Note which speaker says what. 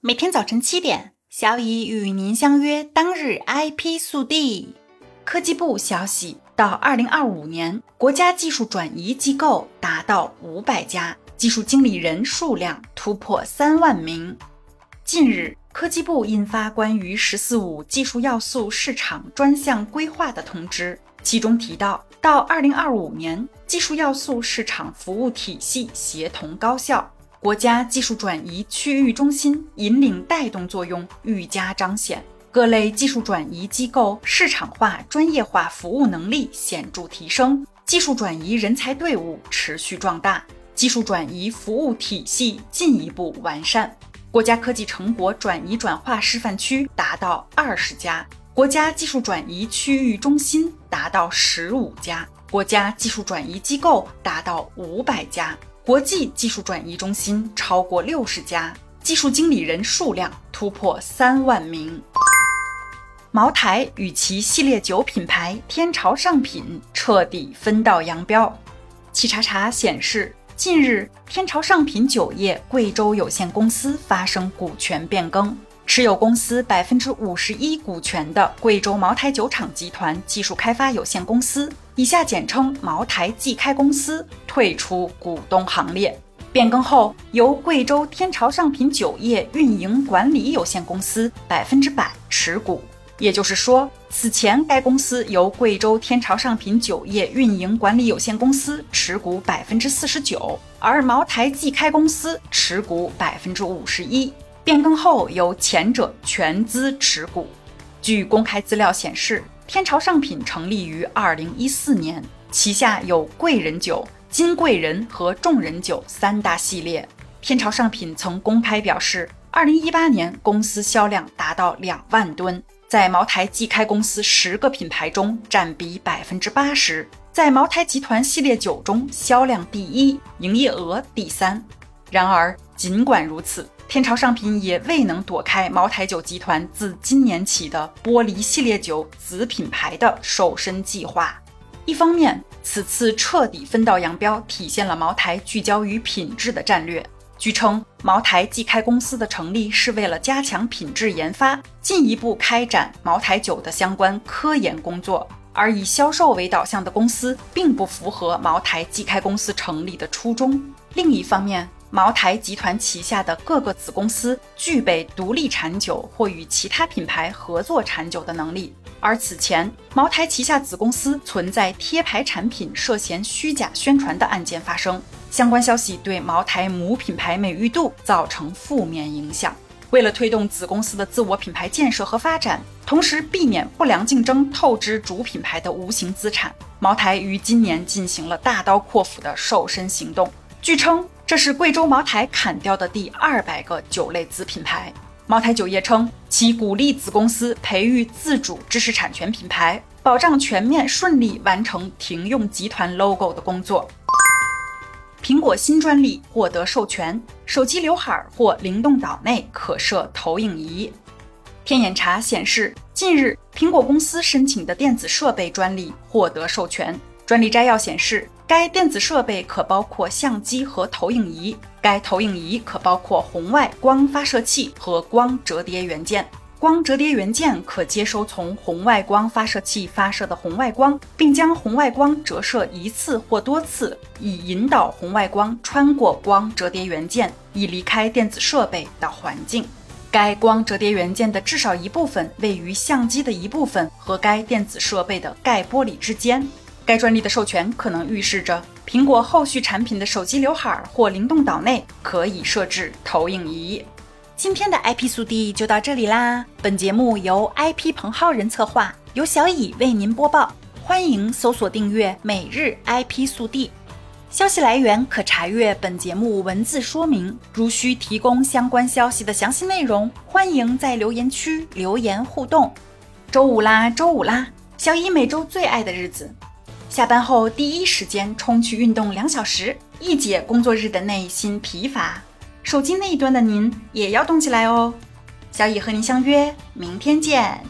Speaker 1: 每天早晨七点，小乙与您相约。当日 IP 速递，科技部消息，到二零二五年，国家技术转移机构达到五百家，技术经理人数量突破三万名。近日，科技部印发关于“十四五”技术要素市场专项规划的通知，其中提到，到二零二五年，技术要素市场服务体系协同高效。国家技术转移区域中心引领带动作用愈加彰显，各类技术转移机构市场化、专业化服务能力显著提升，技术转移人才队伍持续壮大，技术转移服务体系进一步完善。国家科技成果转移转化示范区达到二十家，国家技术转移区域中心达到十五家，国家技术转移机构达到五百家。国际技术转移中心超过六十家，技术经理人数量突破三万名。茅台与其系列酒品牌天朝上品彻底分道扬镳。企查查显示，近日天朝上品酒业贵州有限公司发生股权变更。持有公司百分之五十一股权的贵州茅台酒厂集团技术开发有限公司（以下简称茅台技开公司）退出股东行列。变更后，由贵州天朝上品酒业运营管理有限公司百分之百持股。也就是说，此前该公司由贵州天朝上品酒业运营管理有限公司持股百分之四十九，而茅台技开公司持股百分之五十一。变更后，由前者全资持股。据公开资料显示，天朝上品成立于二零一四年，旗下有贵人酒、金贵人和众人酒三大系列。天朝上品曾公开表示，二零一八年公司销量达到两万吨，在茅台技开公司十个品牌中占比百分之八十，在茅台集团系列酒中销量第一，营业额第三。然而，尽管如此，天朝上品也未能躲开茅台酒集团自今年起的剥离系列酒子品牌的瘦身计划。一方面，此次彻底分道扬镳，体现了茅台聚焦于品质的战略。据称，茅台技开公司的成立是为了加强品质研发，进一步开展茅台酒的相关科研工作。而以销售为导向的公司，并不符合茅台技开公司成立的初衷。另一方面，茅台集团旗下的各个子公司具备独立产酒或与其他品牌合作产酒的能力，而此前茅台旗下子公司存在贴牌产品涉嫌虚假宣传的案件发生，相关消息对茅台母品牌美誉度造成负面影响。为了推动子公司的自我品牌建设和发展，同时避免不良竞争透支主品牌的无形资产，茅台于今年进行了大刀阔斧的瘦身行动。据称。这是贵州茅台砍掉的第二百个酒类子品牌。茅台酒业称，其鼓励子公司培育自主知识产权品牌，保障全面顺利完成停用集团 logo 的工作。苹果新专利获得授权，手机刘海或灵动岛内可设投影仪。天眼查显示，近日苹果公司申请的电子设备专利获得授权。专利摘要显示。该电子设备可包括相机和投影仪，该投影仪可包括红外光发射器和光折叠元件。光折叠元件可接收从红外光发射器发射的红外光，并将红外光折射一次或多次，以引导红外光穿过光折叠元件，以离开电子设备到环境。该光折叠元件的至少一部分位于相机的一部分和该电子设备的盖玻璃之间。该专利的授权可能预示着苹果后续产品的手机刘海或灵动岛内可以设置投影仪。今天的 IP 速递就到这里啦！本节目由 IP 彭浩人策划，由小乙为您播报。欢迎搜索订阅每日 IP 速递。消息来源可查阅本节目文字说明。如需提供相关消息的详细内容，欢迎在留言区留言互动。周五啦，周五啦！小乙每周最爱的日子。下班后第一时间冲去运动两小时，一解工作日的内心疲乏。手机那一端的您也要动起来哦！小乙和您相约明天见。